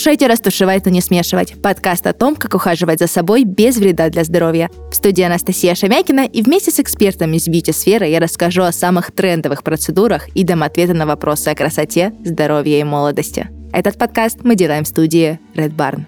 слушаете «Растушевать, но не смешивать» – подкаст о том, как ухаживать за собой без вреда для здоровья. В студии Анастасия Шамякина и вместе с экспертами из бьюти-сферы я расскажу о самых трендовых процедурах и дам ответы на вопросы о красоте, здоровье и молодости. Этот подкаст мы делаем в студии Red Barn.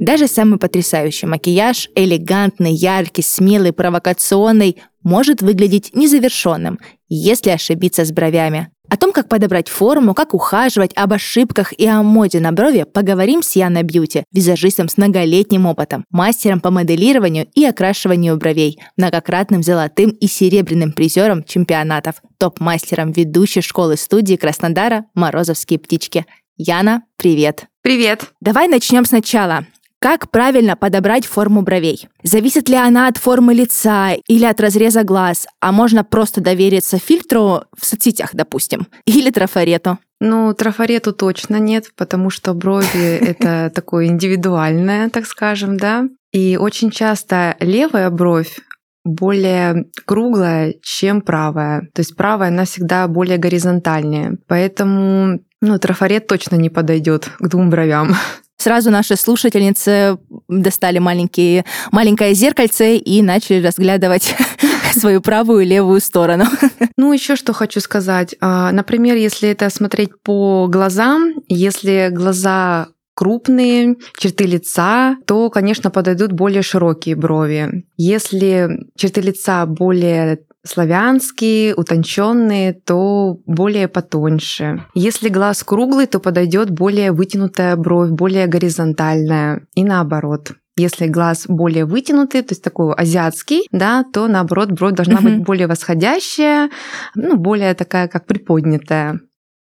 Даже самый потрясающий макияж, элегантный, яркий, смелый, провокационный, может выглядеть незавершенным, если ошибиться с бровями. О том, как подобрать форму, как ухаживать, об ошибках и о моде на брови поговорим с Яной Бьюти, визажистом с многолетним опытом, мастером по моделированию и окрашиванию бровей, многократным золотым и серебряным призером чемпионатов, топ-мастером ведущей школы-студии Краснодара «Морозовские птички». Яна, привет! Привет! Давай начнем сначала. Как правильно подобрать форму бровей? Зависит ли она от формы лица или от разреза глаз? А можно просто довериться фильтру в соцсетях, допустим, или трафарету? Ну, трафарету точно нет, потому что брови — это такое индивидуальное, так скажем, да. И очень часто левая бровь более круглая, чем правая. То есть правая, она всегда более горизонтальнее. Поэтому ну, трафарет точно не подойдет к двум бровям. Сразу наши слушательницы достали маленькие, маленькое зеркальце и начали разглядывать свою правую и левую сторону. Ну, еще что хочу сказать. А, например, если это смотреть по глазам, если глаза крупные, черты лица, то, конечно, подойдут более широкие брови. Если черты лица более славянские, утонченные, то более потоньше. Если глаз круглый, то подойдет более вытянутая бровь, более горизонтальная и наоборот. Если глаз более вытянутый, то есть такой азиатский, да, то наоборот бровь должна быть более восходящая, ну, более такая, как приподнятая.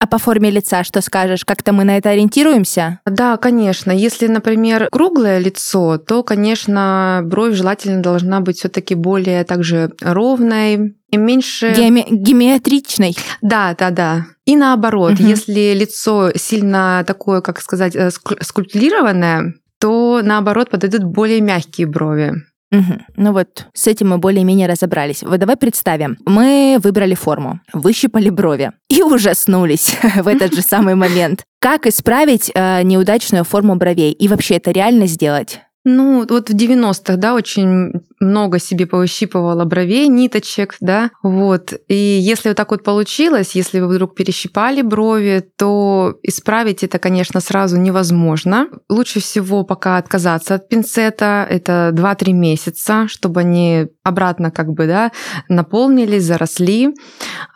А по форме лица что скажешь? Как-то мы на это ориентируемся? Да, конечно. Если, например, круглое лицо, то, конечно, бровь желательно должна быть все таки более также ровной, и меньше... Геоме... Геометричной. Да, да, да. И наоборот, угу. если лицо сильно такое, как сказать, э, скульптурированное, то наоборот подойдут более мягкие брови. Угу. Ну вот, с этим мы более-менее разобрались. Вот давай представим. Мы выбрали форму, выщипали брови и ужаснулись в этот же самый момент. Как исправить э, неудачную форму бровей? И вообще это реально сделать? Ну, вот в 90-х, да, очень много себе повыщипывала бровей, ниточек, да, вот. И если вот так вот получилось, если вы вдруг перещипали брови, то исправить это, конечно, сразу невозможно. Лучше всего пока отказаться от пинцета, это 2-3 месяца, чтобы они обратно как бы, да, наполнились, заросли.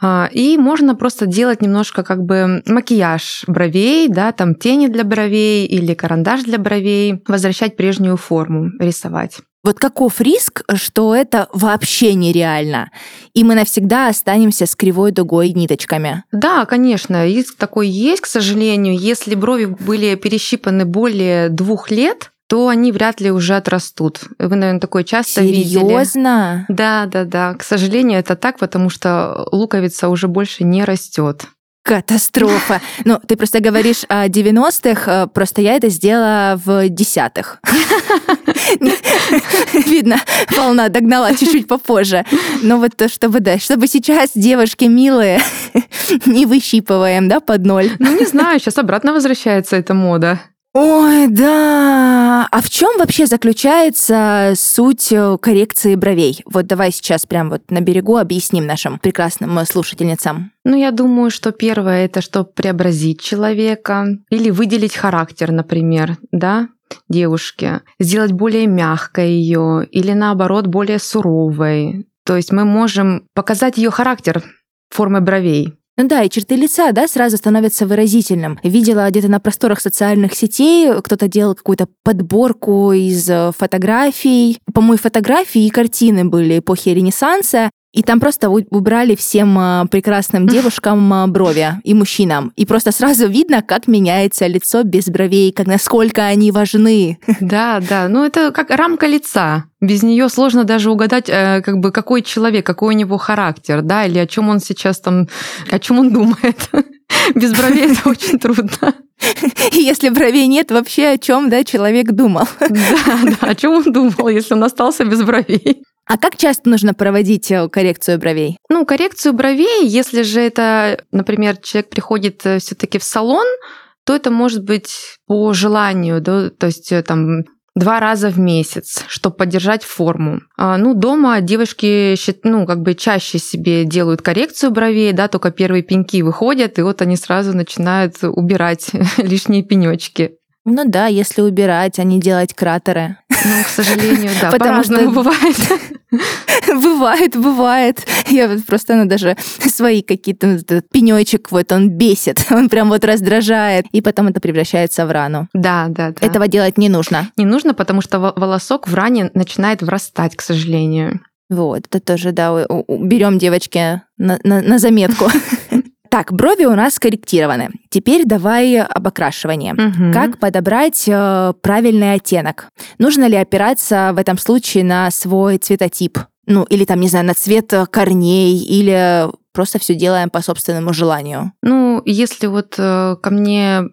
А, и можно просто делать немножко как бы макияж бровей, да, там тени для бровей или карандаш для бровей, возвращать прежнюю форму рисовать. Вот каков риск, что это вообще нереально, и мы навсегда останемся с кривой дугой и ниточками? Да, конечно, риск такой есть, к сожалению. Если брови были перещипаны более двух лет, то они вряд ли уже отрастут. Вы, наверное, такое часто Серьезно? видели. Серьезно? Да, да, да. К сожалению, это так, потому что луковица уже больше не растет. Катастрофа. Ну, ты просто говоришь о 90-х, э, просто я это сделала в десятых. Видно, волна догнала чуть-чуть попозже. Но вот чтобы, да, чтобы сейчас девушки милые не выщипываем, да, под ноль. Ну, не знаю, сейчас обратно возвращается эта мода. Ой, да. А в чем вообще заключается суть э, коррекции бровей? Вот давай сейчас прям вот на берегу объясним нашим прекрасным э, слушательницам. Ну, я думаю, что первое это чтобы преобразить человека или выделить характер, например, да, девушки, сделать более мягкой ее или наоборот более суровой. То есть мы можем показать ее характер формой бровей. Ну да, и черты лица, да, сразу становятся выразительным. Видела где-то на просторах социальных сетей, кто-то делал какую-то подборку из э, фотографий. По-моему, фотографии и картины были эпохи Ренессанса, и там просто убрали всем а, прекрасным девушкам а, брови и мужчинам. И просто сразу видно, как меняется лицо без бровей, как насколько они важны. Да, да. Ну, это как рамка лица. Без нее сложно даже угадать, э, как бы какой человек, какой у него характер, да, или о чем он сейчас там, о чем он думает. Без бровей это очень трудно. И если бровей нет, вообще о чем, да, человек думал. Да, да, о чем он думал, если он остался без бровей. А как часто нужно проводить э, коррекцию бровей? Ну, коррекцию бровей, если же это, например, человек приходит э, все-таки в салон, то это может быть по желанию, да, то есть э, там два раза в месяц, чтобы поддержать форму. А, ну, дома девушки, ну, как бы чаще себе делают коррекцию бровей, да, только первые пеньки выходят, и вот они сразу начинают убирать лишние пенечки. Ну да, если убирать, а не делать кратеры. Ну, к сожалению, да, Потому что бывает. Бывает, бывает. Я вот просто, ну, даже свои какие-то пенечек, вот он бесит, он прям вот раздражает, и потом это превращается в рану. Да, да, да. Этого делать не нужно. Не нужно, потому что волосок в ране начинает врастать, к сожалению. Вот, это тоже, да, берем девочки на, на, на заметку. Так, брови у нас скорректированы. Теперь давай об окрашивании. Угу. Как подобрать э, правильный оттенок? Нужно ли опираться в этом случае на свой цветотип? Ну, или там, не знаю, на цвет корней, или просто все делаем по собственному желанию? Ну, если вот э, ко мне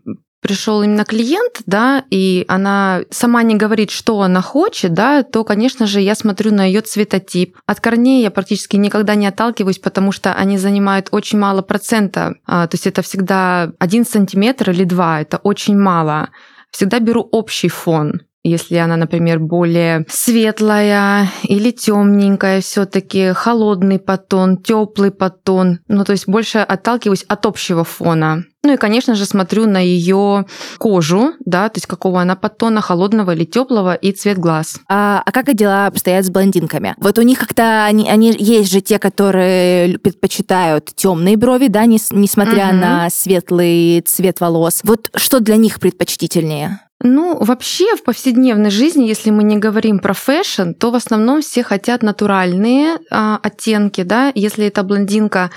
пришел именно клиент, да, и она сама не говорит, что она хочет, да, то, конечно же, я смотрю на ее цветотип. От корней я практически никогда не отталкиваюсь, потому что они занимают очень мало процента. А, то есть это всегда один сантиметр или два, это очень мало. Всегда беру общий фон если она, например, более светлая или темненькая, все-таки холодный подтон, теплый подтон. Ну, то есть больше отталкиваюсь от общего фона. Ну и, конечно же, смотрю на ее кожу, да, то есть какого она подтона, холодного или теплого, и цвет глаз. А, а как дела обстоят с блондинками? Вот у них как-то они, они есть же те, которые предпочитают темные брови, да, не, несмотря угу. на светлый цвет волос. Вот что для них предпочтительнее? Ну, вообще в повседневной жизни, если мы не говорим про фэшн, то в основном все хотят натуральные а, оттенки, да. Если это блондинка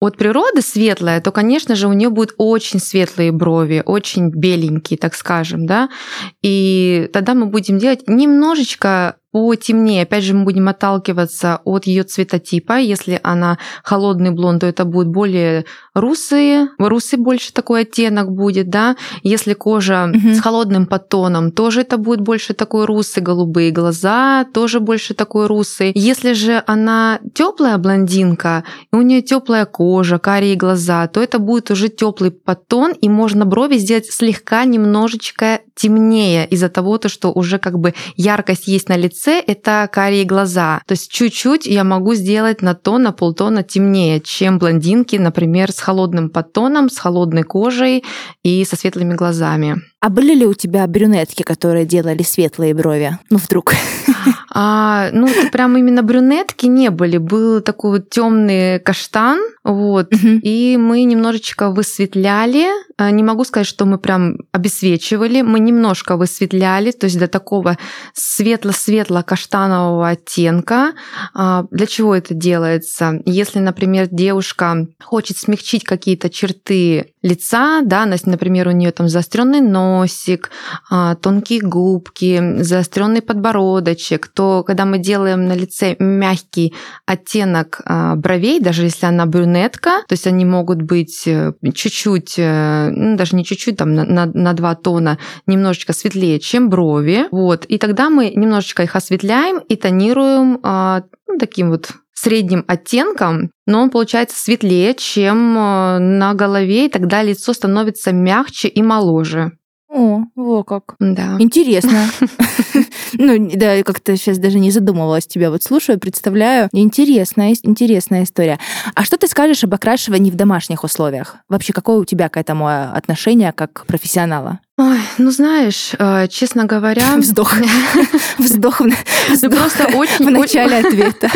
от природы светлая, то, конечно же, у нее будут очень светлые брови, очень беленькие, так скажем, да. И тогда мы будем делать немножечко потемнее. Опять же, мы будем отталкиваться от ее цветотипа. Если она холодный блонд, то это будет более русые. Русый больше такой оттенок будет, да. Если кожа угу. с холодным подтоном, тоже это будет больше такой русый, голубые глаза, тоже больше такой русый. Если же она теплая блондинка, и у нее теплая кожа, карие глаза, то это будет уже теплый подтон, и можно брови сделать слегка немножечко темнее из-за того, то, что уже как бы яркость есть на лице лице это карие глаза. То есть чуть-чуть я могу сделать на тон, на полтона темнее, чем блондинки, например, с холодным подтоном, с холодной кожей и со светлыми глазами. А были ли у тебя брюнетки, которые делали светлые брови? Ну, вдруг. А, ну, прям именно брюнетки не были. Был такой вот темный каштан, вот, угу. и мы немножечко высветляли. А, не могу сказать, что мы прям обесвечивали, мы немножко высветляли, то есть до такого светло-светло-каштанового оттенка. А, для чего это делается? Если, например, девушка хочет смягчить какие-то черты лица, да, например, у нее там заостренный носик, а, тонкие губки, заостренный подбородочек, то когда мы делаем на лице мягкий оттенок а, бровей, даже если она брюнетка, то есть они могут быть э, чуть-чуть, э, ну, даже не чуть-чуть, там на, на, два тона немножечко светлее, чем брови, вот, и тогда мы немножечко их осветляем и тонируем а, ну, таким вот средним оттенком, но он получается светлее, чем э, на голове, и тогда лицо становится мягче и моложе. О, во как. Да. Интересно. Ну, да, как-то сейчас даже не задумывалась тебя. Вот слушаю, представляю. Интересная, интересная история. А что ты скажешь об окрашивании в домашних условиях? Вообще, какое у тебя к этому э, отношение как профессионала? Ой, ну знаешь, э, честно говоря... Вздох. Вздох. Просто очень... В начале ответа.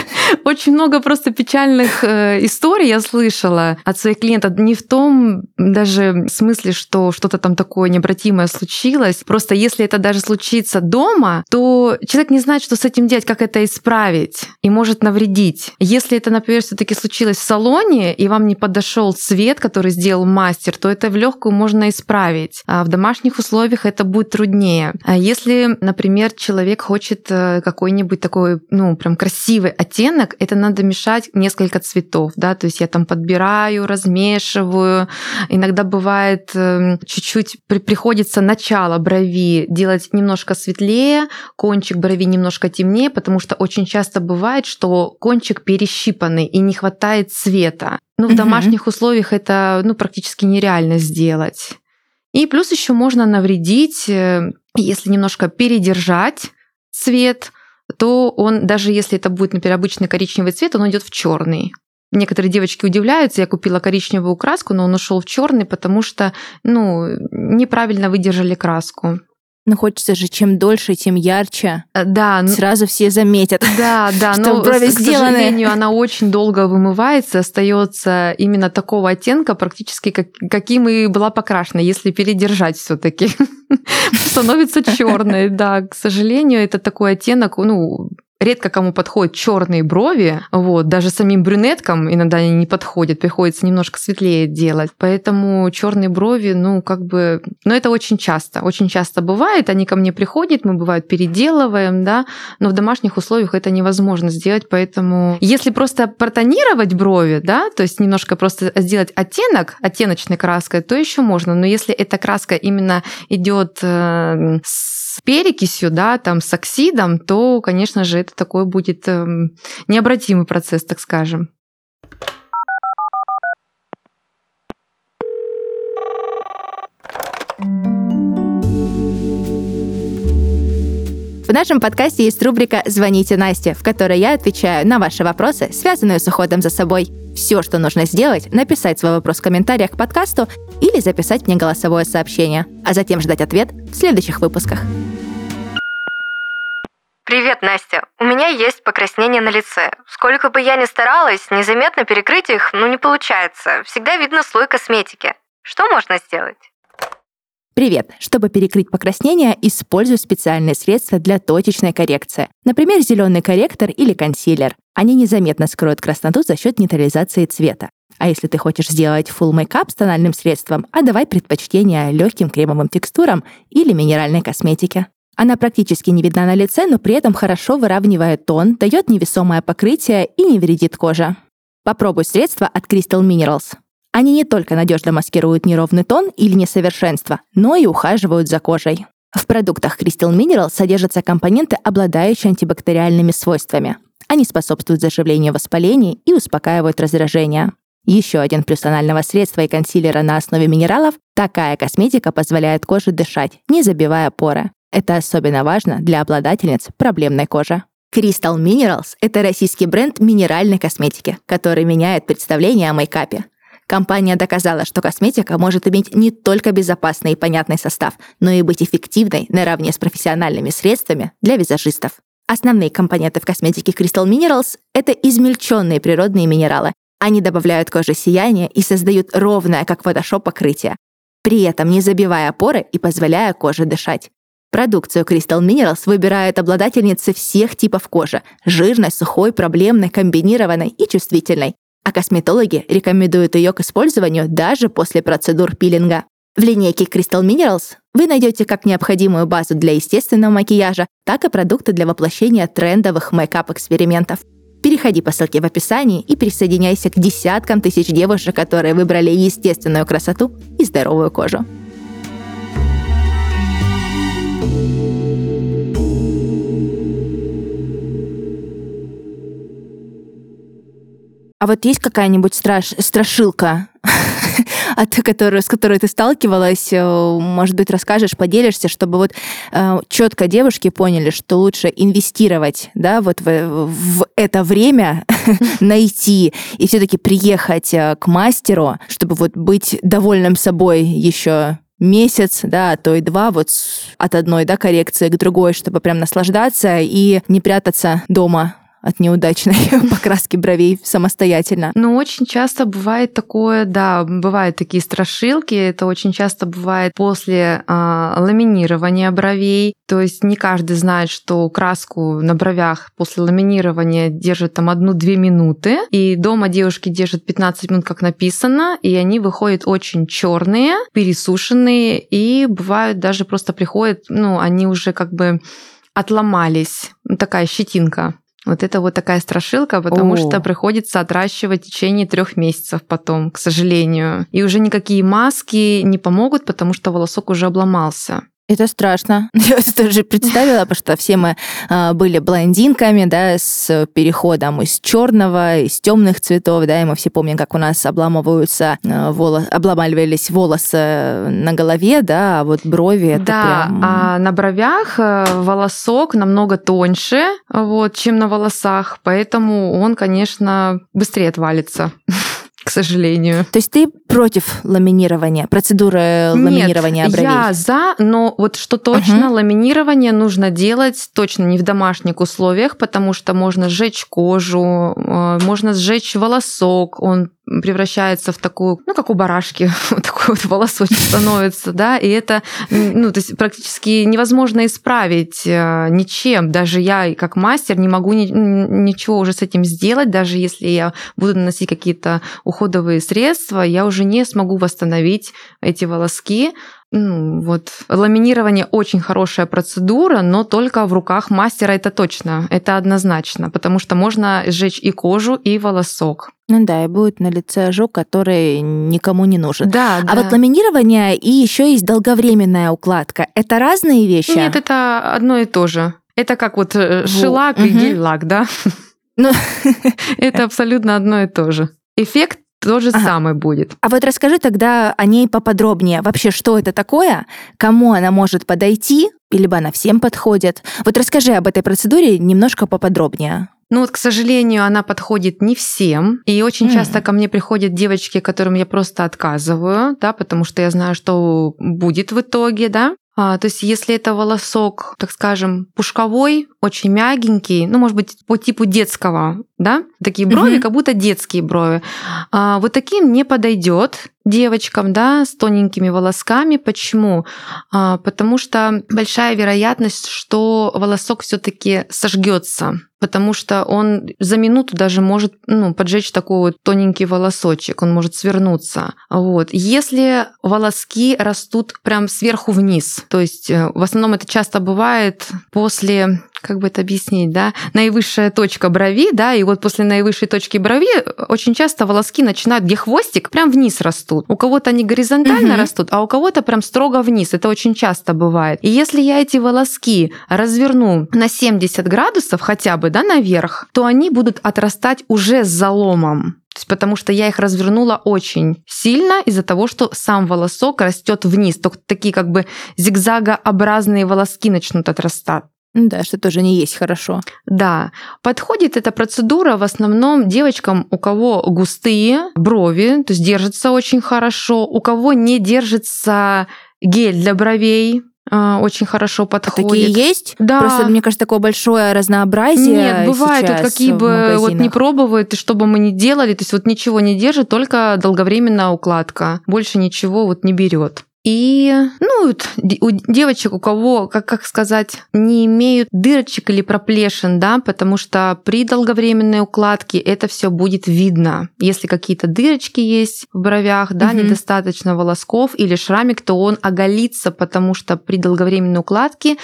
Очень много просто печальных э, историй я слышала от своих клиентов. Не в том даже смысле, что что-то там такое необратимое случилось. Просто если это даже случится дома, то человек не знает, что с этим делать, как это исправить и может навредить. Если это, например, все таки случилось в салоне, и вам не подошел цвет, который сделал мастер, то это в легкую можно исправить. А в домашних домашних условиях это будет труднее. А если, например, человек хочет э, какой-нибудь такой, ну, прям красивый оттенок, это надо мешать несколько цветов, да, то есть я там подбираю, размешиваю. Иногда бывает эм, чуть-чуть при, приходится начало брови делать немножко светлее, кончик брови немножко темнее, потому что очень часто бывает, что кончик перещипанный и не хватает цвета. Ну, в домашних условиях это ну, практически нереально сделать. И плюс еще можно навредить, э, если немножко передержать цвет, то он, даже если это будет, например, обычный коричневый цвет, он идет в черный. Некоторые девочки удивляются, я купила коричневую краску, но он ушел в черный, потому что ну, неправильно выдержали краску. Но хочется же, чем дольше, тем ярче. Э, да. Сразу все заметят. Да, да. Что но, брови к сделаны. сожалению, она очень долго вымывается, остается именно такого оттенка, практически как, каким и была покрашена, если передержать все таки становится черной, да. К сожалению, это такой оттенок, ну, редко кому подходят черные брови, вот, даже самим брюнеткам иногда они не подходят, приходится немножко светлее делать, поэтому черные брови, ну, как бы, но это очень часто, очень часто бывает, они ко мне приходят, мы, бывает, переделываем, да, но в домашних условиях это невозможно сделать, поэтому если просто протонировать брови, да, то есть немножко просто сделать оттенок оттеночной краской, то еще можно, но если эта краска именно идет э, с перекисью, да, там с оксидом, то, конечно же, это такой будет эм, необратимый процесс, так скажем. В нашем подкасте есть рубрика «Звоните Насте», в которой я отвечаю на ваши вопросы, связанные с уходом за собой. Все, что нужно сделать, написать свой вопрос в комментариях к подкасту или записать мне голосовое сообщение, а затем ждать ответ в следующих выпусках. Привет, Настя. У меня есть покраснение на лице. Сколько бы я ни старалась, незаметно перекрыть их, ну не получается. Всегда видно слой косметики. Что можно сделать? Привет! Чтобы перекрыть покраснение, используй специальные средства для точечной коррекции. Например, зеленый корректор или консилер. Они незаметно скроют красноту за счет нейтрализации цвета. А если ты хочешь сделать full мейкап с тональным средством, отдавай предпочтение легким кремовым текстурам или минеральной косметике. Она практически не видна на лице, но при этом хорошо выравнивает тон, дает невесомое покрытие и не вредит коже. Попробуй средства от Crystal Minerals. Они не только надежно маскируют неровный тон или несовершенство, но и ухаживают за кожей. В продуктах Crystal Minerals содержатся компоненты, обладающие антибактериальными свойствами. Они способствуют заживлению воспалений и успокаивают раздражение. Еще один плюс тонального средства и консилера на основе минералов – такая косметика позволяет коже дышать, не забивая поры. Это особенно важно для обладательниц проблемной кожи. Crystal Minerals — это российский бренд минеральной косметики, который меняет представление о мейкапе. Компания доказала, что косметика может иметь не только безопасный и понятный состав, но и быть эффективной наравне с профессиональными средствами для визажистов. Основные компоненты в косметике Crystal Minerals — это измельченные природные минералы. Они добавляют коже сияние и создают ровное, как Photoshop, покрытие, при этом не забивая поры и позволяя коже дышать. Продукцию Crystal Minerals выбирают обладательницы всех типов кожи – жирной, сухой, проблемной, комбинированной и чувствительной. А косметологи рекомендуют ее к использованию даже после процедур пилинга. В линейке Crystal Minerals вы найдете как необходимую базу для естественного макияжа, так и продукты для воплощения трендовых мейкап-экспериментов. Переходи по ссылке в описании и присоединяйся к десяткам тысяч девушек, которые выбрали естественную красоту и здоровую кожу. А вот есть какая-нибудь страш... страшилка, от которой, с которой ты сталкивалась, э, может быть, расскажешь, поделишься, чтобы вот э, четко девушки поняли, что лучше инвестировать, да, вот в, в это время найти и все-таки приехать э, к мастеру, чтобы вот быть довольным собой еще месяц, да, а то и два, вот от одной, да, коррекции к другой, чтобы прям наслаждаться и не прятаться дома от неудачной покраски бровей самостоятельно. Ну, очень часто бывает такое, да, бывают такие страшилки. Это очень часто бывает после а, ламинирования бровей. То есть не каждый знает, что краску на бровях после ламинирования держит там одну-две минуты. И дома девушки держат 15 минут, как написано, и они выходят очень черные, пересушенные, и бывают даже просто приходят, ну, они уже как бы отломались. Такая щетинка. Вот это вот такая страшилка, потому О. что приходится отращивать в течение трех месяцев потом, к сожалению. И уже никакие маски не помогут, потому что волосок уже обломался. Это страшно. Я тоже представила, потому что все мы а, были блондинками, да, с переходом из черного, из темных цветов, да, и мы все помним, как у нас обламываются а, волосы, обломаливались волосы на голове, да, а вот брови это Да, прям... а на бровях э, волосок намного тоньше, вот, чем на волосах, поэтому он, конечно, быстрее отвалится сожалению. То есть ты против ламинирования, процедуры ламинирования Нет, бровей? я за, но вот что точно, uh-huh. ламинирование нужно делать точно не в домашних условиях, потому что можно сжечь кожу, э, можно сжечь волосок, он превращается в такую, ну, как у барашки, вот такой вот волосочек становится, да, и это, ну, то есть практически невозможно исправить э, ничем. Даже я, как мастер, не могу ни, ничего уже с этим сделать, даже если я буду наносить какие-то уходовые средства, я уже не смогу восстановить эти волоски, ну, вот ламинирование очень хорошая процедура, но только в руках мастера это точно, это однозначно, потому что можно сжечь и кожу, и волосок. Ну да, и будет на лице ожог, который никому не нужен. Да, а да. вот ламинирование и еще есть долговременная укладка. Это разные вещи? Нет, это одно и то же. Это как вот э, шелак угу. и гель-лак, да? Ну... это абсолютно одно и то же. Эффект то же ага. самое будет. А вот расскажи тогда о ней поподробнее. Вообще, что это такое? Кому она может подойти? Либо она всем подходит? Вот расскажи об этой процедуре немножко поподробнее. Ну вот, к сожалению, она подходит не всем. И очень mm. часто ко мне приходят девочки, которым я просто отказываю, да, потому что я знаю, что будет в итоге, да. А, то есть, если это волосок, так скажем, пушковой, очень мягенький, ну, может быть, по типу детского, да, такие брови, mm-hmm. как будто детские брови, а, вот таким не подойдет девочкам, да, с тоненькими волосками. Почему? А, потому что большая вероятность, что волосок все-таки сожгется потому что он за минуту даже может ну, поджечь такой вот тоненький волосочек, он может свернуться. Вот. Если волоски растут прям сверху вниз, то есть э, в основном это часто бывает после как бы это объяснить, да, наивысшая точка брови, да, и вот после наивысшей точки брови очень часто волоски начинают, где хвостик, прям вниз растут. У кого-то они горизонтально угу. растут, а у кого-то прям строго вниз. Это очень часто бывает. И если я эти волоски разверну на 70 градусов хотя бы, да, наверх, то они будут отрастать уже с заломом. То есть потому что я их развернула очень сильно из-за того, что сам волосок растет вниз. Только такие как бы зигзагообразные волоски начнут отрастать. Да, что тоже не есть хорошо. Да. Подходит эта процедура в основном девочкам, у кого густые брови, то есть держится очень хорошо, у кого не держится гель для бровей, а, очень хорошо подходит. Такие есть? Да. Просто, мне кажется, такое большое разнообразие Нет, бывает, вот какие бы вот не пробовать, что бы мы ни делали, то есть вот ничего не держит, только долговременная укладка. Больше ничего вот не берет. И, ну, у девочек, у кого, как, как сказать, не имеют дырочек или проплешин, да, потому что при долговременной укладке это все будет видно. Если какие-то дырочки есть в бровях, да, угу. недостаточно волосков или шрамик, то он оголится, потому что при долговременной укладке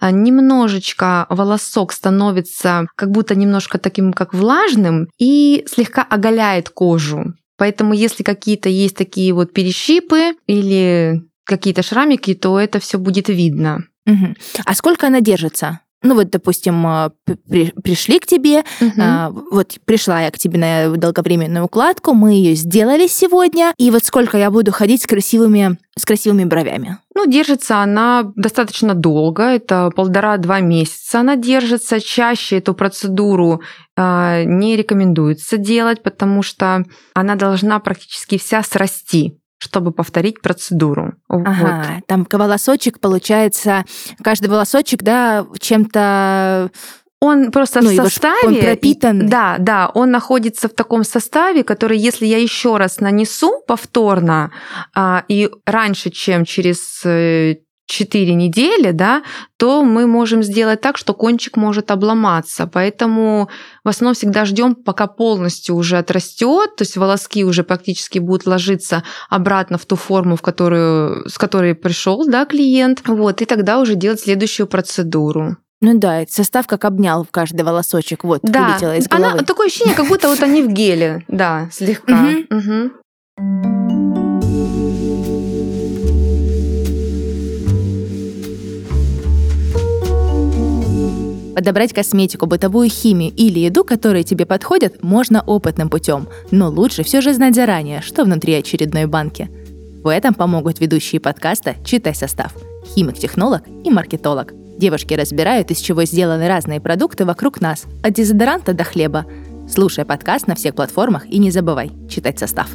а, немножечко волосок становится как будто немножко таким, как влажным и слегка оголяет кожу. Поэтому если какие-то есть такие вот перещипы или какие-то шрамики, то это все будет видно. Угу. А сколько она держится? Ну вот, допустим, а, при, пришли к тебе, угу. а, вот пришла я к тебе на долговременную укладку, мы ее сделали сегодня, и вот сколько я буду ходить с красивыми, с красивыми бровями? Ну, держится она достаточно долго, это полтора-два месяца она держится. Чаще эту процедуру а, не рекомендуется делать, потому что она должна практически вся срасти чтобы повторить процедуру. Ага, вот. там волосочек получается, каждый волосочек, да, чем-то он просто Ну, в составе. он пропитанный. Да, да, он находится в таком составе, который, если я еще раз нанесу повторно а, и раньше, чем через э, 4 недели, да, то мы можем сделать так, что кончик может обломаться. Поэтому в основном всегда ждем, пока полностью уже отрастет, то есть волоски уже практически будут ложиться обратно в ту форму, в которую, с которой пришел да, клиент. Вот, и тогда уже делать следующую процедуру. Ну да, состав как обнял в каждый волосочек. Вот, Да, вылетело из головы. она, такое ощущение, как будто вот они в геле, да, слегка. Мгм. Мгм. Подобрать косметику, бытовую химию или еду, которые тебе подходят, можно опытным путем, но лучше все же знать заранее, что внутри очередной банки. В этом помогут ведущие подкаста «Читай состав», химик-технолог и маркетолог. Девушки разбирают, из чего сделаны разные продукты вокруг нас, от дезодоранта до хлеба. Слушай подкаст на всех платформах и не забывай читать состав.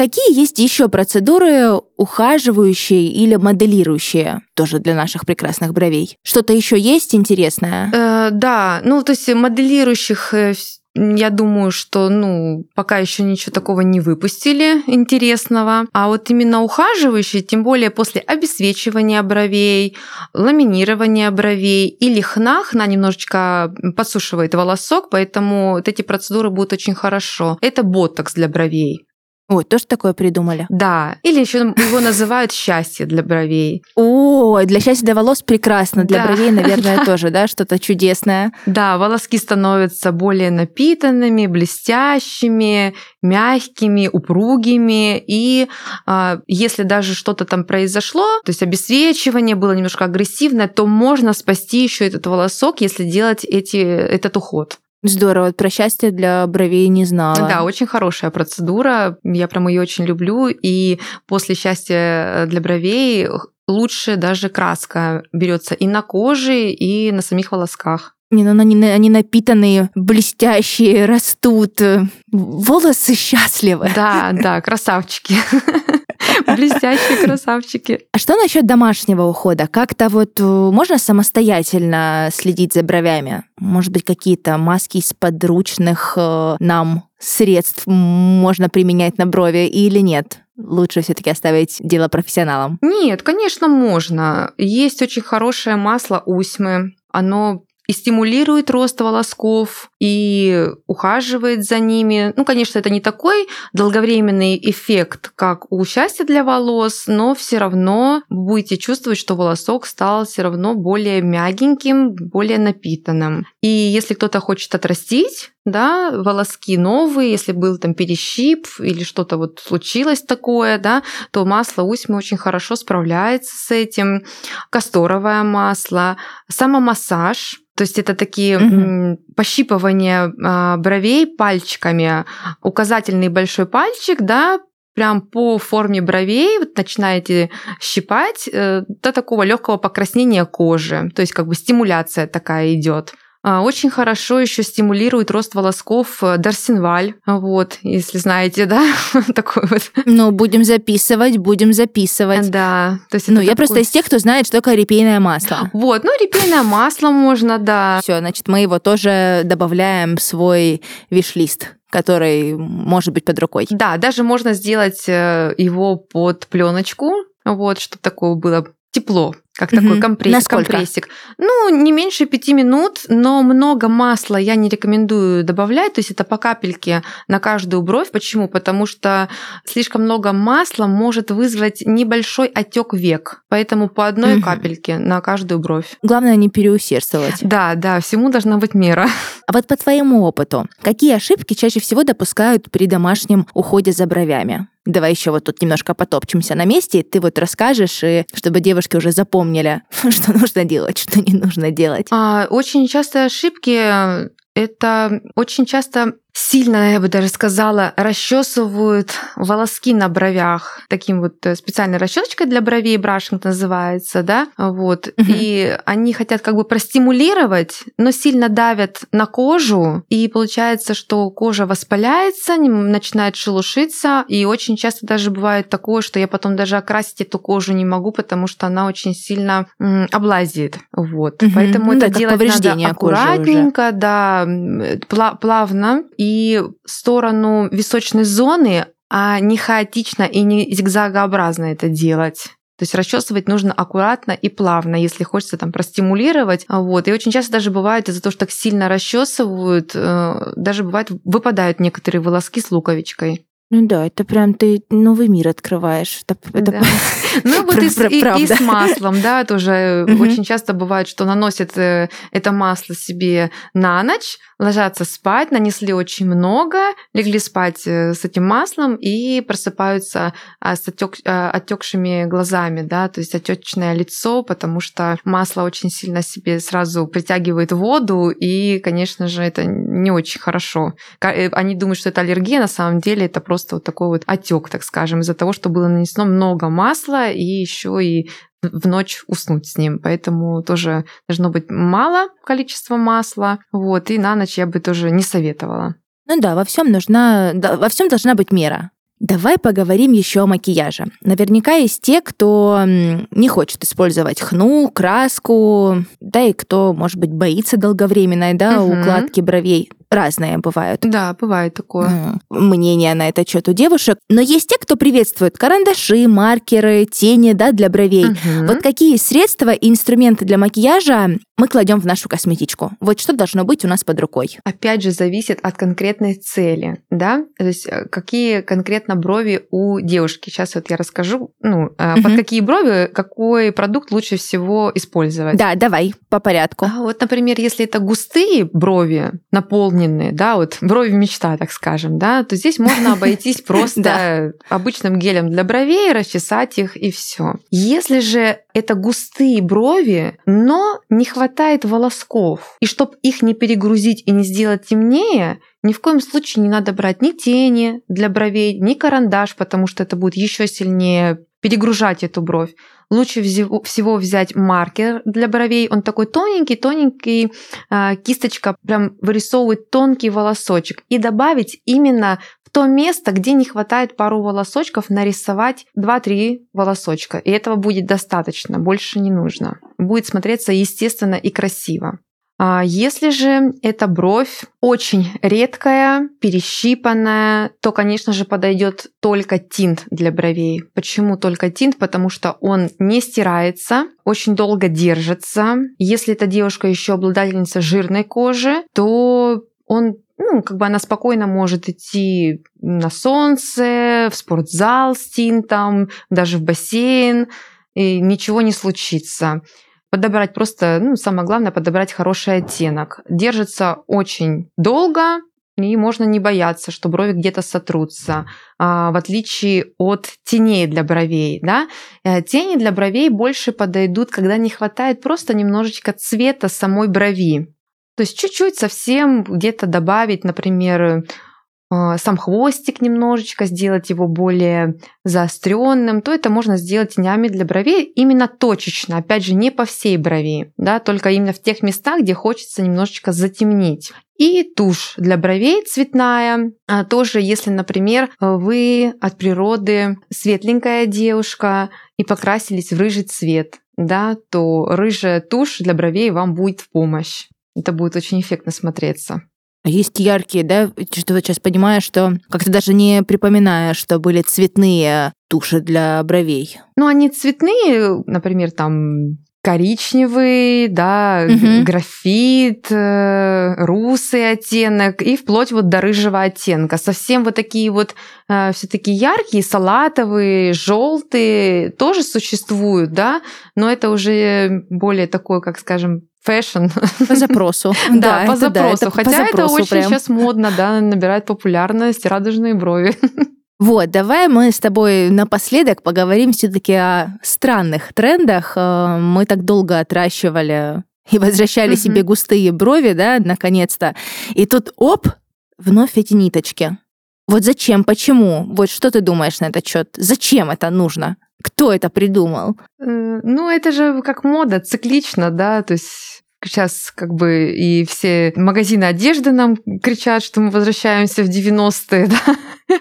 Какие есть еще процедуры, ухаживающие или моделирующие, тоже для наших прекрасных бровей? Что-то еще есть интересное? Э, да, ну то есть моделирующих э, я думаю, что ну, пока еще ничего такого не выпустили интересного. А вот именно ухаживающие, тем более после обесвечивания бровей, ламинирования бровей или хна, хна немножечко подсушивает волосок, поэтому вот эти процедуры будут очень хорошо. Это ботокс для бровей. Ой, тоже такое придумали. Да, или еще его называют счастье для бровей. О, для счастья для волос прекрасно, для Да. бровей, наверное, тоже, да, что-то чудесное. Да, волоски становятся более напитанными, блестящими, мягкими, упругими. И а, если даже что-то там произошло, то есть обесвечивание было немножко агрессивное, то можно спасти еще этот волосок, если делать эти, этот уход. Здорово, про счастье для бровей не знала. Да, очень хорошая процедура. Я прям ее очень люблю. И после счастья для бровей лучше даже краска берется и на коже, и на самих волосках. Не, ну они, они напитанные, блестящие, растут. э, Волосы счастливы. Да, да, красавчики. Блестящие красавчики. А что насчет домашнего ухода? Как-то вот э, можно самостоятельно следить за бровями? Может быть, какие-то маски из подручных э, нам средств можно применять на брови или нет? Лучше все-таки оставить дело профессионалам. Нет, конечно, можно. Есть очень хорошее масло усьмы. Оно и стимулирует рост волосков, и ухаживает за ними. Ну, конечно, это не такой долговременный эффект, как у счастья для волос, но все равно будете чувствовать, что волосок стал все равно более мягеньким, более напитанным. И если кто-то хочет отрастить, да, волоски новые, если был там перещип или что-то вот случилось такое, да, то масло усьмы очень хорошо справляется с этим. Касторовое масло, самомассаж, то есть это такие м, пощипывания а, бровей пальчиками, указательный большой пальчик, да, прям по форме бровей вот начинаете щипать э, до такого легкого покраснения кожи, то есть как бы стимуляция такая идет. А, Очень хорошо еще стимулирует рост волосков э, Дарсинваль, вот, если знаете, да, такой вот. Ну, будем записывать, будем записывать. Да, то есть Ну, я просто такой- из тех, кто знает, что такое репейное масло. Вот, ну репейное масло можно, да. Все, значит, мы его тоже добавляем в свой виш-лист, который может быть под рукой. Да, даже можно сделать э, его под пленочку, вот, чтобы такое было тепло, как Мгм. такой компресс, Насколько? компрессик. Ну, не меньше пяти минут, но много масла я не рекомендую добавлять, то есть это по капельке на каждую бровь. Почему? Потому что слишком много масла может вызвать небольшой отек век, поэтому по одной Мгм. капельке на каждую бровь. Главное не переусердствовать. Да, да, всему должна быть мера. А вот по твоему опыту, какие ошибки чаще всего допускают при домашнем уходе за бровями? Давай еще вот тут немножко потопчемся на месте, и ты вот расскажешь, и чтобы девушки уже запомнили, что нужно делать, что не нужно делать. А, Очень частые ошибки это очень часто сильно, я бы даже сказала, расчесывают волоски на бровях. Таким вот э, специальной расчесочкой для бровей брашинг называется, да, вот. Угу. И они хотят как бы простимулировать, но сильно давят на кожу, и получается, что кожа воспаляется, начинает шелушиться, и очень часто даже бывает такое, что я потом даже окрасить эту кожу не могу, потому что она очень сильно облазит, вот. Угу. Поэтому ну, это делать надо аккуратненько, да, плавно, и в сторону височной зоны, а не хаотично и не зигзагообразно это делать. То есть расчесывать нужно аккуратно и плавно, если хочется там простимулировать. Вот. И очень часто даже бывает из-за того, что так сильно расчесывают, э, даже бывает выпадают некоторые волоски с луковичкой. Ну да, это прям ты новый мир открываешь. Это, это да. Ну вот и, и, и с маслом, да, тоже очень часто бывает, что наносят э, это масло себе на ночь, ложатся спать, нанесли очень много, легли спать э, с этим маслом и просыпаются а, с отек, а, отекшими глазами, да, то есть отечное лицо, потому что масло очень сильно себе сразу притягивает воду, и, конечно же, это не очень хорошо. Они думают, что это аллергия, на самом деле это просто вот такой вот отек, так скажем, из-за того, что было нанесено много масла и еще и в ночь уснуть с ним. Поэтому тоже должно быть мало количества масла. Вот, и на ночь я бы тоже не советовала. Ну да, во всем нужна, да, во всем должна быть мера. Давай поговорим еще о макияже. Наверняка есть те, кто не хочет использовать хну, краску, да и кто, может быть, боится долговременной да, угу. укладки бровей разные бывают. Да, бывает такое. Мнение на этот счет у девушек. Но есть те, кто приветствует карандаши, маркеры, тени да, для бровей. Угу. Вот какие средства и инструменты для макияжа мы кладем в нашу косметичку? Вот что должно быть у нас под рукой? Опять же, зависит от конкретной цели, да? То есть э, какие конкретно брови у девушки. Сейчас вот я расскажу, ну, угу. под какие брови какой продукт лучше всего использовать. Да, давай по порядку. А вот, например, если это густые брови, наполненные да, вот брови мечта, так скажем, да, то здесь можно обойтись просто обычным гелем для бровей, расчесать их и все. Если же это густые брови, но не хватает волосков, и чтобы их не перегрузить и не сделать темнее, ни в коем случае не надо брать ни тени для бровей, ни карандаш, потому что это будет еще сильнее перегружать эту бровь. Лучше всего взять маркер для бровей. Он такой тоненький, тоненький, а, кисточка прям вырисовывает тонкий волосочек. И добавить именно в то место, где не хватает пару волосочков, нарисовать 2-3 волосочка. И этого будет достаточно, больше не нужно. Будет смотреться естественно и красиво. А если же эта бровь очень редкая, перещипанная, то, конечно же, подойдет только тинт для бровей. Почему только тинт? Потому что он не стирается, очень долго держится. Если эта девушка еще обладательница жирной кожи, то он ну, как бы она спокойно может идти на солнце, в спортзал с тинтом, даже в бассейн, и ничего не случится подобрать просто, ну, самое главное, подобрать хороший оттенок. Держится очень долго, и можно не бояться, что брови где-то сотрутся, а, в отличие от теней для бровей. Да? Э, тени для бровей больше подойдут, когда не хватает просто немножечко цвета самой брови. То есть чуть-чуть совсем где-то добавить, например, сам хвостик немножечко, сделать его более заостренным, то это можно сделать тенями для бровей именно точечно, опять же, не по всей брови, да, только именно в тех местах, где хочется немножечко затемнить. И тушь для бровей цветная. А тоже, если, например, вы от природы светленькая девушка и покрасились в рыжий цвет, да, то рыжая тушь для бровей вам будет в помощь. Это будет очень эффектно смотреться. Есть яркие, да, что вот сейчас понимаю, что как-то даже не припоминая, что были цветные туши для бровей. Ну, они цветные, например, там коричневый, да, угу. графит, э, русый оттенок и вплоть вот до рыжего оттенка. Совсем вот такие вот э, все-таки яркие, салатовые, желтые тоже существуют, да, но это уже более такой, как скажем, фэшн. По запросу. Да, по запросу. Хотя это очень сейчас модно, да, набирает популярность радужные брови. Вот, давай мы с тобой напоследок поговорим все-таки о странных трендах. Э, мы так долго отращивали и возвращали себе густые брови, да, наконец-то. И тут оп, вновь эти ниточки. Вот зачем, почему? Вот что ты думаешь на этот счет? Зачем это нужно? Кто это придумал? Э, ну, это же как мода, циклично, да, то есть Сейчас как бы и все магазины одежды нам кричат, что мы возвращаемся в 90-е, да?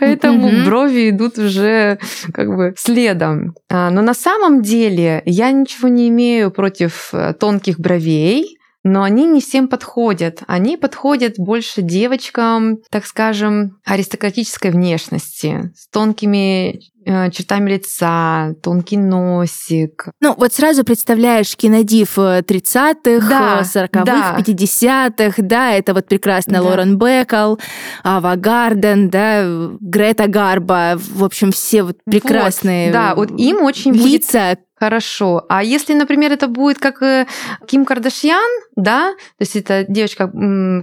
Поэтому mm-hmm. брови идут уже как бы следом. А, но на самом деле я ничего не имею против э, тонких бровей но они не всем подходят. Они подходят больше девочкам, так скажем, аристократической внешности, с тонкими э, чертами лица, тонкий носик. Ну, вот сразу представляешь кинодив 30-х, э, да, 40-х, да. 50-х, да, это вот прекрасно да. Лорен Бэколл, Ава Гарднер, да, Грета Гарбо, в общем, все вот прекрасные вот, Да, вот им очень лица, будет Хорошо. А если, например, это будет как э, Ким Кардашьян, да, то есть это девочка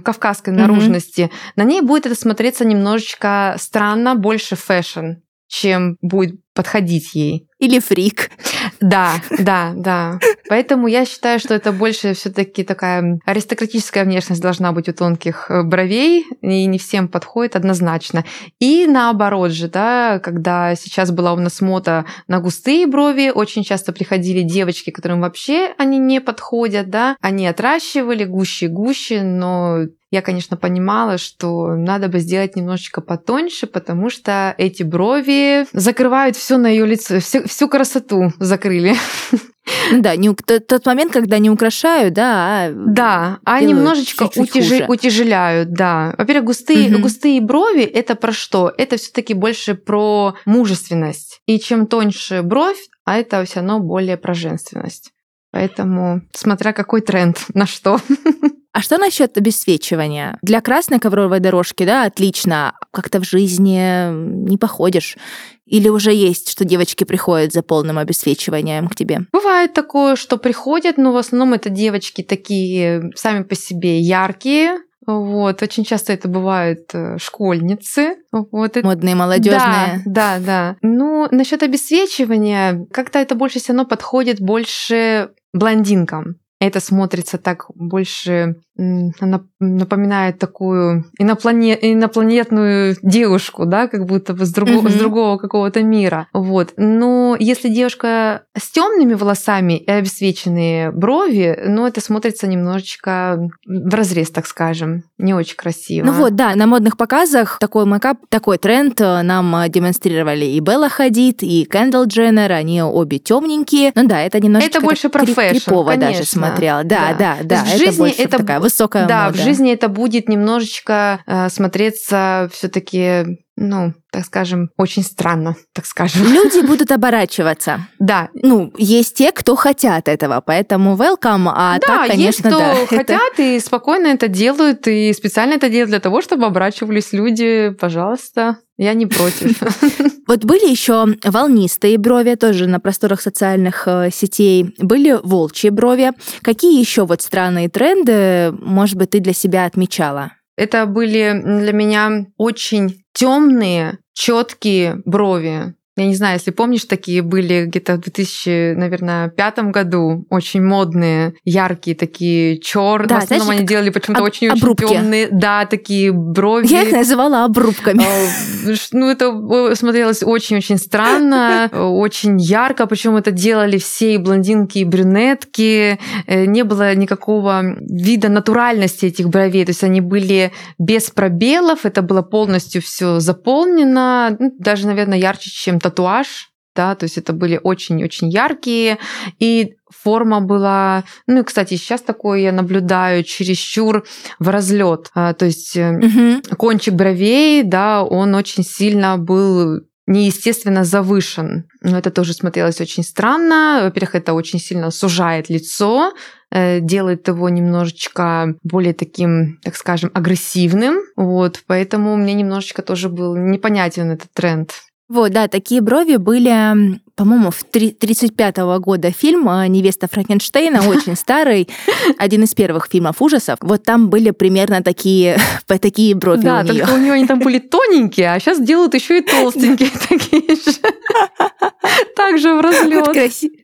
кавказской наружности, mm-hmm. на ней будет это смотреться немножечко странно, больше фэшн, чем будет подходить ей. Или фрик. Да, да, да. Поэтому я считаю, что это больше все-таки такая аристократическая внешность должна быть у тонких э, бровей, и не всем подходит однозначно. И наоборот же, да, когда сейчас была у нас мода на густые брови, очень часто приходили девочки, которым вообще они не подходят, да, они отращивали гуще-гуще, но я, конечно, понимала, что надо бы сделать немножечко потоньше, потому что эти брови закрывают все на ее лицо, всю, всю красоту закрыли. Да, не, тот, тот момент, когда не украшают, да, а Да, а немножечко чуть-чуть утяжи, утяжеляют, да. Во-первых, густые, угу. густые брови это про что? Это все-таки больше про мужественность. И чем тоньше бровь, а это все равно более про женственность. Поэтому, смотря какой тренд, на что. А что насчет обесцвечивания? Для красной ковровой дорожки, да, отлично. Как-то в жизни не походишь. Или уже есть, что девочки приходят за полным обесцвечиванием к тебе? Бывает такое, что приходят, но в основном это девочки такие сами по себе яркие, вот, очень часто это бывают э, школьницы. Вот. Модные, молодежные. Да, да, да. Ну, насчет обесцвечивания, как-то это больше все равно подходит больше блондинкам это смотрится так больше, она напоминает такую инопланет, инопланетную девушку, да, как будто бы с, друго, mm-hmm. с другого какого-то мира. Вот. Но если девушка с темными волосами и обесвеченные брови, ну, это смотрится немножечко в разрез, так скажем. Не очень красиво. Ну вот, да, на модных показах такой make-up, такой тренд э, нам э, демонстрировали и Белла Хадид, и Кендалл Дженнер, они обе темненькие. Ну да, это немножечко это больше про фэшн, конечно. даже смотрела. Да, да, да. да. В это жизни это такая высокая Да, мода. в жизни это будет немножечко э, смотреться все-таки ну, так скажем, очень странно, так скажем. Люди будут оборачиваться. Да. Ну, есть те, кто хотят этого, поэтому welcome, а да, так, конечно, есть кто да. хотят и спокойно это делают, и специально это делают для того, чтобы оборачивались люди. Пожалуйста, я не против. Вот были еще волнистые брови, тоже на просторах социальных э, сетей. Были волчьи брови. Какие еще вот странные тренды, может быть, ты для себя отмечала? Это были для меня очень темные, четкие брови. Я не знаю, если помнишь, такие были где-то в 2000, наверное, пятом году, очень модные, яркие такие черные. Да, в основном знаешь, они делали почему-то очень-очень темные. Да, такие брови. Я их называла обрубками. А, ну, это смотрелось очень-очень странно, очень ярко, причем это делали все и блондинки, и брюнетки. Э, не было никакого вида натуральности этих бровей, то есть они были без пробелов, это было полностью все заполнено, ну, даже, наверное, ярче, чем татуаж, да, то есть это были очень-очень яркие, и форма была, ну и, кстати, сейчас такое я наблюдаю чересчур в разлет, а, то есть угу. кончик бровей, да, он очень сильно был неестественно завышен. Это тоже смотрелось очень странно. Во-первых, это очень сильно сужает лицо, э, делает его немножечко более таким, так скажем, агрессивным. Вот, поэтому мне немножечко тоже был непонятен этот тренд. Вот, да, такие брови были по-моему, в 35-го года фильм э, «Невеста Франкенштейна», очень старый, один из первых фильмов ужасов. Вот там были примерно такие, такие брови да, у нее. только у нее они там были тоненькие, а сейчас делают еще и толстенькие такие же. Также в разлет.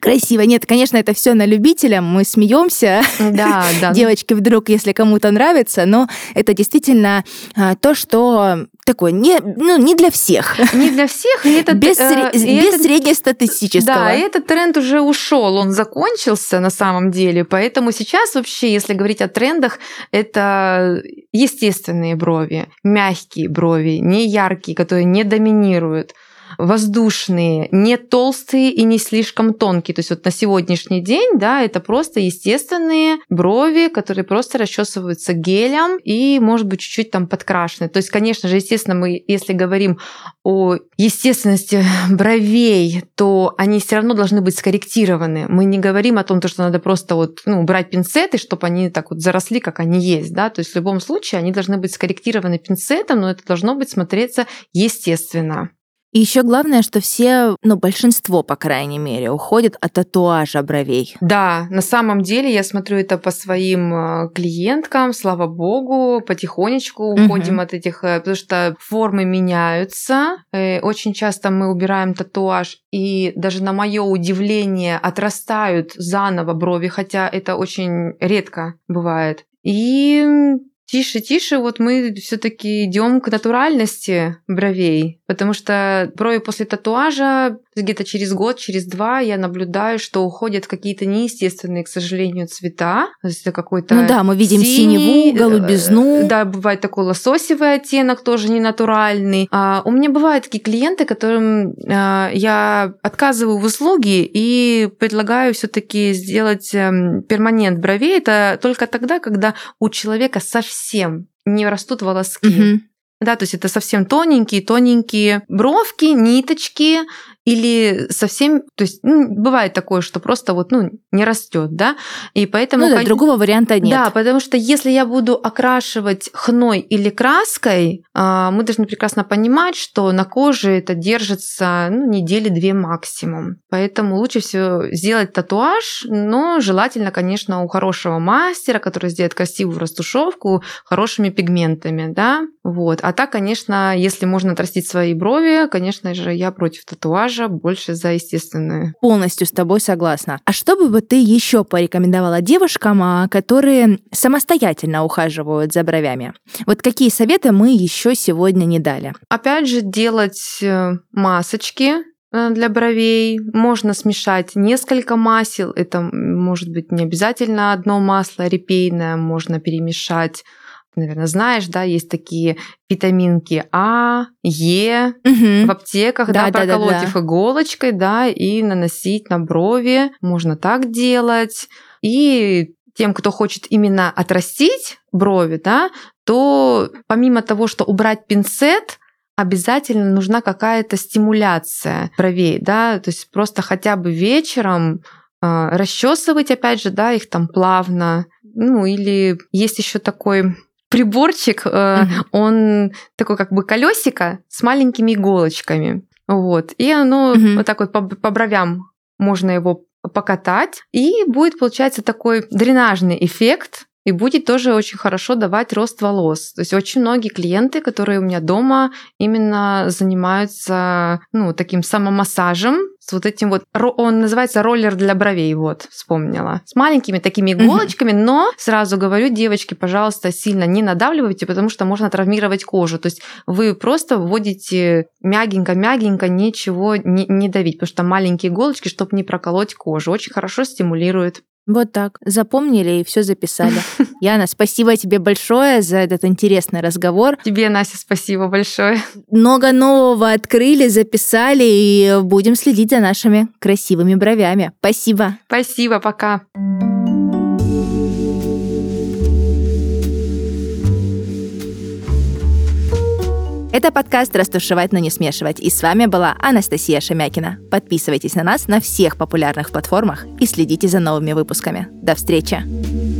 Красиво. Нет, конечно, это все на любителя. Мы смеемся. Да, да. Девочки, вдруг, если кому-то нравится, но это действительно а, то, что такое не, ну, не для всех. Не для всех, и это без, э, без это, среднестатистического. Да, этот тренд уже ушел, он закончился на самом деле. Поэтому сейчас вообще, если говорить о трендах, это естественные брови, мягкие брови, не яркие, которые не доминируют воздушные, не толстые и не слишком тонкие. То есть вот на сегодняшний день, да, это просто естественные брови, которые просто расчесываются гелем и, может быть, чуть-чуть там подкрашены. То есть, конечно же, естественно, мы, если говорим о естественности бровей, то они все равно должны быть скорректированы. Мы не говорим о том, что надо просто вот, ну, брать пинцеты, чтобы они так вот заросли, как они есть, да, то есть в любом случае они должны быть скорректированы пинцетом, но это должно быть смотреться естественно. И еще главное, что все, ну, большинство, по крайней мере, уходят от татуажа бровей. Да, на самом деле я смотрю это по своим э, клиенткам, слава богу, потихонечку уходим угу. от этих, э, потому что формы меняются. Э, очень часто мы убираем татуаж, и даже на мое удивление отрастают заново брови, хотя это очень редко бывает. И тише, тише, вот мы все-таки идем к натуральности бровей, потому что брови после татуажа где-то через год, через два я наблюдаю, что уходят какие-то неестественные, к сожалению, цвета. То есть это какой-то Ну да, мы видим синий, синеву, голубизну. Да, бывает такой лососевый оттенок, тоже не натуральный. А у меня бывают такие клиенты, которым а, я отказываю в услуге и предлагаю все-таки сделать эм, перманент бровей. Это только тогда, когда у человека совсем не растут волоски. Угу. Да, то есть это совсем тоненькие, тоненькие бровки, ниточки, или совсем, то есть ну, бывает такое, что просто вот ну не растет, да, и поэтому ну, да, другого варианта нет. Да, потому что если я буду окрашивать хной или краской, а, мы должны прекрасно понимать, что на коже это держится ну, недели две максимум, поэтому лучше всего сделать татуаж, но желательно, конечно, у хорошего мастера, который сделает красивую растушевку хорошими пигментами, да, вот. А так, конечно, если можно отрастить свои брови, конечно же, я против татуажа тоже больше за естественное. Полностью с тобой согласна. А что бы ты еще порекомендовала девушкам, а, которые самостоятельно ухаживают за бровями? Вот какие советы мы еще сегодня не дали? Опять же, делать э, масочки э, для бровей. Можно смешать несколько масел. Это может быть не обязательно одно масло репейное. Можно перемешать наверное, знаешь, да, есть такие витаминки А, Е угу. в аптеках, да, да, проколоть да, да, да. иголочкой, да, и наносить на брови. Можно так делать. И тем, кто хочет именно отрастить брови, да, то помимо того, что убрать пинцет, обязательно нужна какая-то стимуляция бровей, да, то есть просто хотя бы вечером э, расчесывать, опять же, да, их там плавно. Ну, или есть еще такой приборчик, mm-hmm. он такой как бы колесико с маленькими иголочками. Вот. И оно mm-hmm. вот так вот по, по бровям можно его покатать, и будет, получается, такой дренажный эффект, и будет тоже очень хорошо давать рост волос. То есть очень многие клиенты, которые у меня дома именно занимаются ну, таким самомассажем, с вот этим вот, он называется роллер для бровей, вот, вспомнила. С маленькими такими иголочками, но сразу говорю, девочки, пожалуйста, сильно не надавливайте, потому что можно травмировать кожу. То есть вы просто вводите мягенько-мягенько, ничего не, не давить, потому что маленькие иголочки, чтобы не проколоть кожу, очень хорошо стимулируют вот так. Запомнили и все записали. Яна, спасибо тебе большое за этот интересный разговор. Тебе, Настя, спасибо большое. Много нового открыли, записали и будем следить за нашими красивыми бровями. Спасибо. Спасибо, пока. Это подкаст «Растушевать, но не смешивать». И с вами была Анастасия Шемякина. Подписывайтесь на нас на всех популярных платформах и следите за новыми выпусками. До встречи!